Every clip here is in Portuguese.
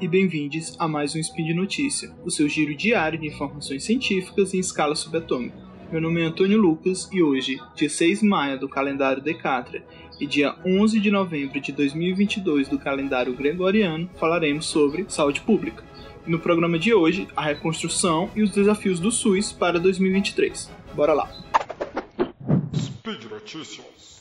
e bem-vindos a mais um Spin de Notícia, o seu giro diário de informações científicas em escala subatômica. Meu nome é Antônio Lucas e hoje, dia 6 de maio do calendário Decatra e dia 11 de novembro de 2022 do calendário Gregoriano, falaremos sobre saúde pública. No programa de hoje, a reconstrução e os desafios do SUS para 2023. Bora lá! Speed Notícias.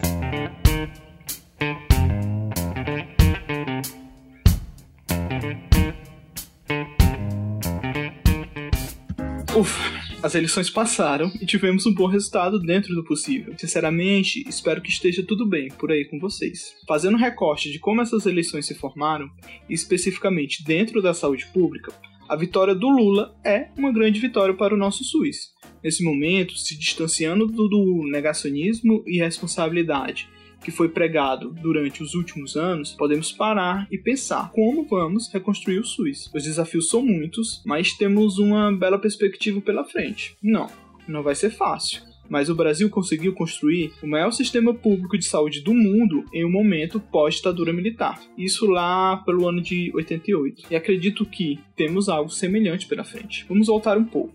Ufa, as eleições passaram e tivemos um bom resultado dentro do possível. Sinceramente, espero que esteja tudo bem por aí com vocês. Fazendo um recorte de como essas eleições se formaram, especificamente dentro da saúde pública, a vitória do Lula é uma grande vitória para o nosso SUS. Nesse momento, se distanciando do negacionismo e responsabilidade que foi pregado durante os últimos anos, podemos parar e pensar como vamos reconstruir o SUS. Os desafios são muitos, mas temos uma bela perspectiva pela frente. Não, não vai ser fácil mas o Brasil conseguiu construir o maior sistema público de saúde do mundo em um momento pós-ditadura militar. Isso lá pelo ano de 88. E acredito que temos algo semelhante pela frente. Vamos voltar um pouco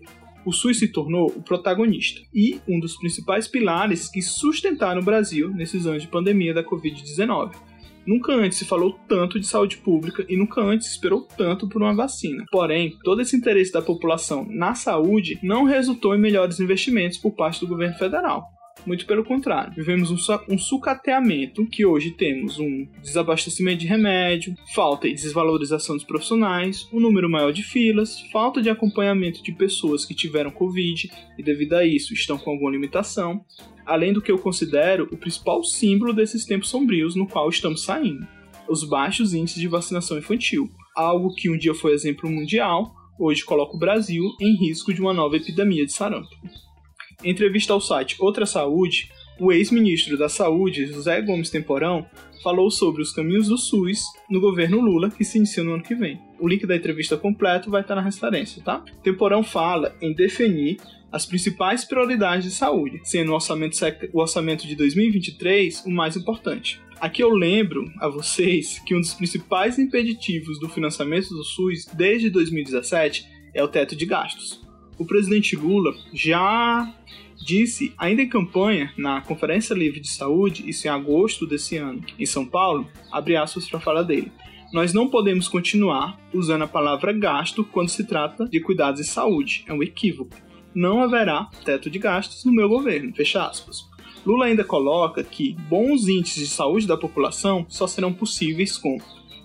o SUS se tornou o protagonista e um dos principais pilares que sustentaram o Brasil nesses anos de pandemia da Covid-19. Nunca antes se falou tanto de saúde pública e nunca antes se esperou tanto por uma vacina. Porém, todo esse interesse da população na saúde não resultou em melhores investimentos por parte do governo federal. Muito pelo contrário, vivemos um, um sucateamento que hoje temos um desabastecimento de remédio, falta e desvalorização dos profissionais, um número maior de filas, falta de acompanhamento de pessoas que tiveram Covid e devido a isso estão com alguma limitação, além do que eu considero o principal símbolo desses tempos sombrios no qual estamos saindo, os baixos índices de vacinação infantil, algo que um dia foi exemplo mundial, hoje coloca o Brasil em risco de uma nova epidemia de sarampo. Em entrevista ao site Outra Saúde, o ex-ministro da Saúde, José Gomes Temporão, falou sobre os caminhos do SUS no governo Lula, que se inicia no ano que vem. O link da entrevista completo vai estar na referência, tá? Temporão fala em definir as principais prioridades de saúde, sendo o orçamento, o orçamento de 2023 o mais importante. Aqui eu lembro a vocês que um dos principais impeditivos do financiamento do SUS desde 2017 é o teto de gastos o presidente Lula já disse, ainda em campanha, na Conferência Livre de Saúde, isso em agosto desse ano, em São Paulo, abre aspas para falar dele. Nós não podemos continuar usando a palavra gasto quando se trata de cuidados de saúde. É um equívoco. Não haverá teto de gastos no meu governo. Fecha aspas. Lula ainda coloca que bons índices de saúde da população só serão possíveis com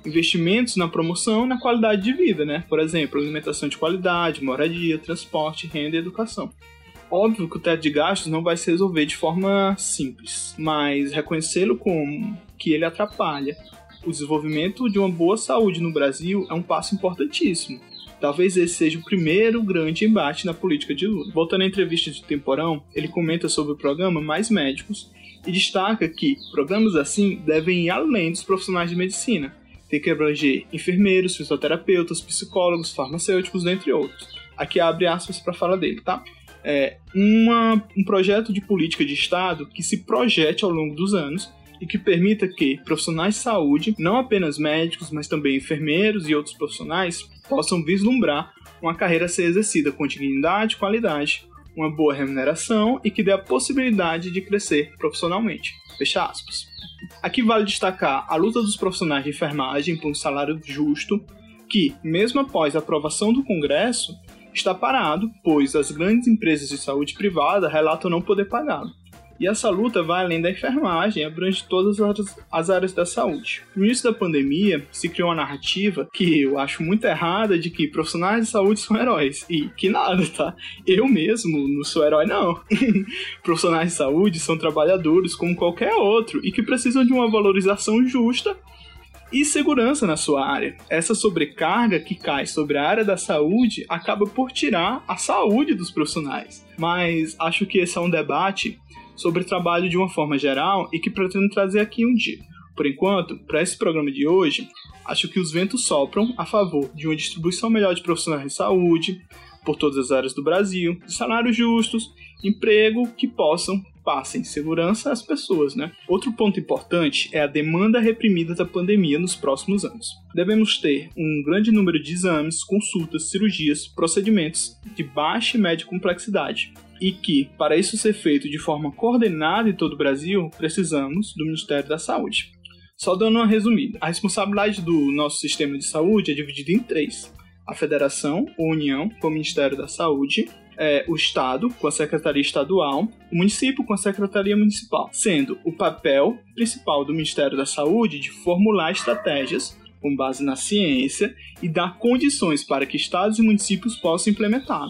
investimentos na promoção e na qualidade de vida, né? Por exemplo, alimentação de qualidade, moradia, transporte, renda e educação. Óbvio que o teto de gastos não vai se resolver de forma simples, mas reconhecê-lo como que ele atrapalha o desenvolvimento de uma boa saúde no Brasil é um passo importantíssimo. Talvez esse seja o primeiro grande embate na política de Lula. Voltando à entrevista de Temporão, ele comenta sobre o programa Mais Médicos e destaca que programas assim devem ir além dos profissionais de medicina, tem que abranger enfermeiros, fisioterapeutas, psicólogos, farmacêuticos, dentre outros. Aqui abre aspas para falar dele, tá? É uma, um projeto de política de Estado que se projete ao longo dos anos e que permita que profissionais de saúde, não apenas médicos, mas também enfermeiros e outros profissionais, possam vislumbrar uma carreira a ser exercida com dignidade, qualidade, uma boa remuneração e que dê a possibilidade de crescer profissionalmente. Fecha aspas. Aqui vale destacar a luta dos profissionais de enfermagem por um salário justo, que, mesmo após a aprovação do Congresso, está parado, pois as grandes empresas de saúde privada relatam não poder pagá-lo. E essa luta vai além da enfermagem abrange todas as áreas da saúde. No início da pandemia, se criou uma narrativa que eu acho muito errada de que profissionais de saúde são heróis. E que nada, tá? Eu mesmo não sou herói, não. profissionais de saúde são trabalhadores como qualquer outro e que precisam de uma valorização justa e segurança na sua área. Essa sobrecarga que cai sobre a área da saúde acaba por tirar a saúde dos profissionais. Mas acho que esse é um debate sobre trabalho de uma forma geral e que pretendo trazer aqui um dia. Por enquanto, para esse programa de hoje, acho que os ventos sopram a favor de uma distribuição melhor de profissionais de saúde por todas as áreas do Brasil, salários justos, emprego que possam passem segurança às pessoas, né? Outro ponto importante é a demanda reprimida da pandemia nos próximos anos. Devemos ter um grande número de exames, consultas, cirurgias, procedimentos de baixa e média complexidade, e que, para isso ser feito de forma coordenada em todo o Brasil, precisamos do Ministério da Saúde. Só dando uma resumida, a responsabilidade do nosso sistema de saúde é dividida em três: a Federação, a União, com o Ministério da Saúde, é, o Estado, com a Secretaria Estadual, o município, com a Secretaria Municipal, sendo o papel principal do Ministério da Saúde de formular estratégias com base na ciência e dar condições para que estados e municípios possam implementar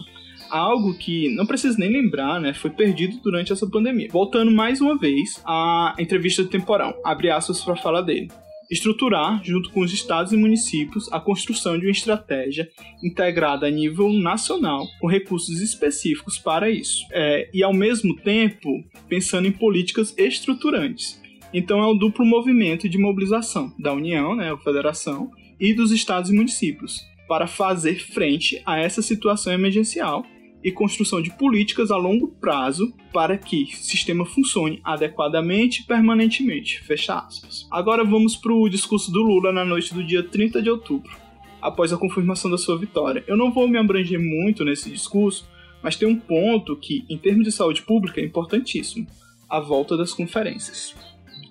algo que não preciso nem lembrar, né? Foi perdido durante essa pandemia. Voltando mais uma vez à entrevista do Temporão, abre aspas para falar dele estruturar, junto com os estados e municípios, a construção de uma estratégia integrada a nível nacional, com recursos específicos para isso, é, e ao mesmo tempo pensando em políticas estruturantes. Então é um duplo movimento de mobilização da União, né, a Federação, e dos estados e municípios para fazer frente a essa situação emergencial e construção de políticas a longo prazo para que o sistema funcione adequadamente e permanentemente. Fecha aspas. Agora vamos para o discurso do Lula na noite do dia 30 de outubro, após a confirmação da sua vitória. Eu não vou me abranger muito nesse discurso, mas tem um ponto que, em termos de saúde pública, é importantíssimo: a volta das conferências.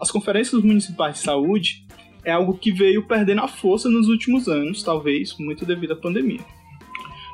As conferências municipais de saúde é algo que veio perdendo a força nos últimos anos, talvez muito devido à pandemia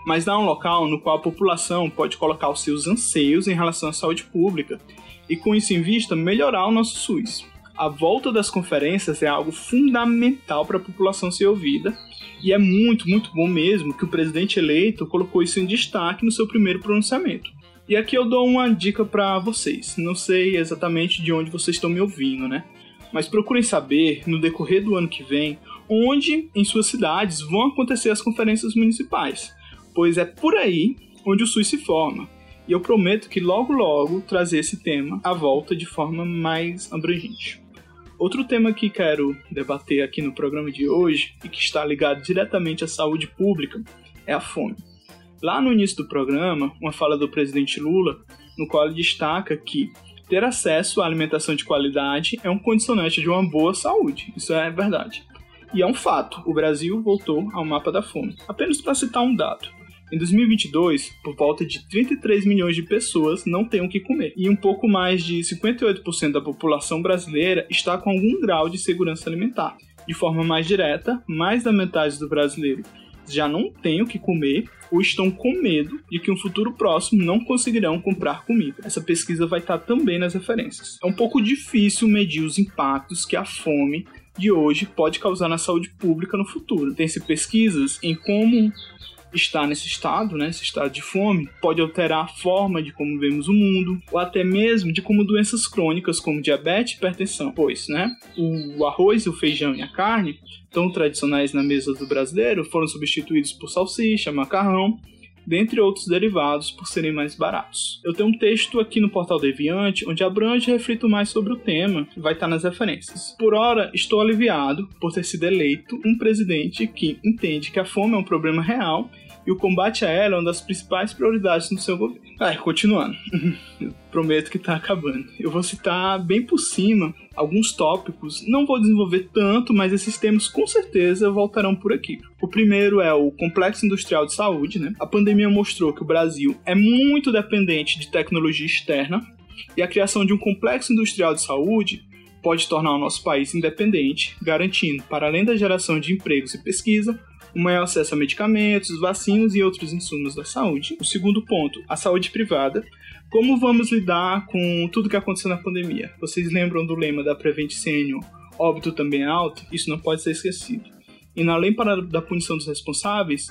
mas dá um local no qual a população pode colocar os seus anseios em relação à saúde pública e, com isso em vista, melhorar o nosso SUS. A volta das conferências é algo fundamental para a população ser ouvida e é muito, muito bom mesmo que o presidente eleito colocou isso em destaque no seu primeiro pronunciamento. E aqui eu dou uma dica para vocês. Não sei exatamente de onde vocês estão me ouvindo, né? Mas procurem saber, no decorrer do ano que vem, onde em suas cidades vão acontecer as conferências municipais pois é por aí onde o SUS se forma. E eu prometo que logo logo trazer esse tema à volta de forma mais abrangente. Outro tema que quero debater aqui no programa de hoje e que está ligado diretamente à saúde pública é a fome. Lá no início do programa, uma fala do presidente Lula, no qual ele destaca que ter acesso à alimentação de qualidade é um condicionante de uma boa saúde. Isso é verdade. E é um fato, o Brasil voltou ao mapa da fome. Apenas para citar um dado. Em 2022, por volta de 33 milhões de pessoas não têm o que comer, e um pouco mais de 58% da população brasileira está com algum grau de segurança alimentar. De forma mais direta, mais da metade dos brasileiros já não têm o que comer ou estão com medo de que um futuro próximo não conseguirão comprar comida. Essa pesquisa vai estar também nas referências. É um pouco difícil medir os impactos que a fome de hoje pode causar na saúde pública no futuro. Tem-se pesquisas em como estar nesse estado, né, esse estado de fome, pode alterar a forma de como vemos o mundo, ou até mesmo de como doenças crônicas como diabetes e hipertensão, pois, né, o arroz, o feijão e a carne, tão tradicionais na mesa do brasileiro, foram substituídos por salsicha, macarrão, dentre outros derivados por serem mais baratos. Eu tenho um texto aqui no portal Deviante onde abrange e reflito mais sobre o tema, vai estar nas referências. Por ora, estou aliviado por ter sido eleito um presidente que entende que a fome é um problema real e o combate a ela é uma das principais prioridades no seu governo. Ah, continuando. Prometo que tá acabando. Eu vou citar bem por cima alguns tópicos, não vou desenvolver tanto, mas esses temas com certeza voltarão por aqui. O primeiro é o complexo industrial de saúde, né? A pandemia mostrou que o Brasil é muito dependente de tecnologia externa e a criação de um complexo industrial de saúde pode tornar o nosso país independente, garantindo, para além da geração de empregos e pesquisa, um maior acesso a medicamentos, vacinas e outros insumos da saúde. O segundo ponto, a saúde privada. Como vamos lidar com tudo que aconteceu na pandemia? Vocês lembram do lema da Prevent Senior, óbito também é alto? Isso não pode ser esquecido. E na lei para da punição dos responsáveis,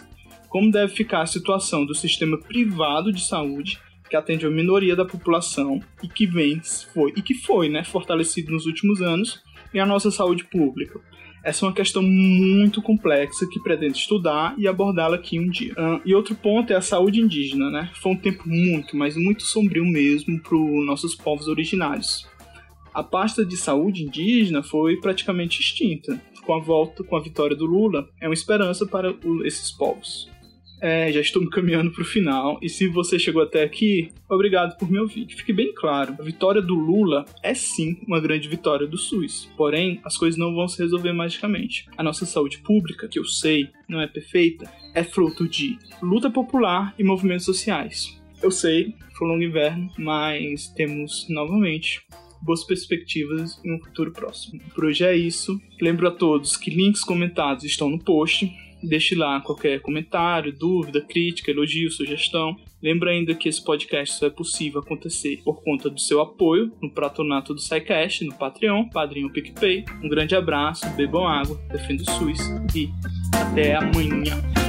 como deve ficar a situação do sistema privado de saúde que atende a minoria da população e que vem foi e que foi, né, fortalecido nos últimos anos e a nossa saúde pública. Essa é uma questão muito complexa que pretendo estudar e abordá-la aqui um dia. Uh, e outro ponto é a saúde indígena, né? Foi um tempo muito, mas muito sombrio mesmo para os nossos povos originários. A pasta de saúde indígena foi praticamente extinta. Com a volta, com a vitória do Lula, é uma esperança para esses povos. É, já estou me caminhando para o final. E se você chegou até aqui, obrigado por me ouvir. Fique bem claro: a vitória do Lula é sim uma grande vitória do SUS. Porém, as coisas não vão se resolver magicamente. A nossa saúde pública, que eu sei não é perfeita, é fruto de luta popular e movimentos sociais. Eu sei, foi um longo inverno, mas temos novamente boas perspectivas em um futuro próximo. Por hoje é isso. Lembro a todos que links comentados estão no post. Deixe lá qualquer comentário, dúvida, crítica, elogio, sugestão. Lembra ainda que esse podcast só é possível acontecer por conta do seu apoio no Pratonato do SciCast, no Patreon, Padrinho PicPay. Um grande abraço, bebam água, defenda o SUS e até amanhã.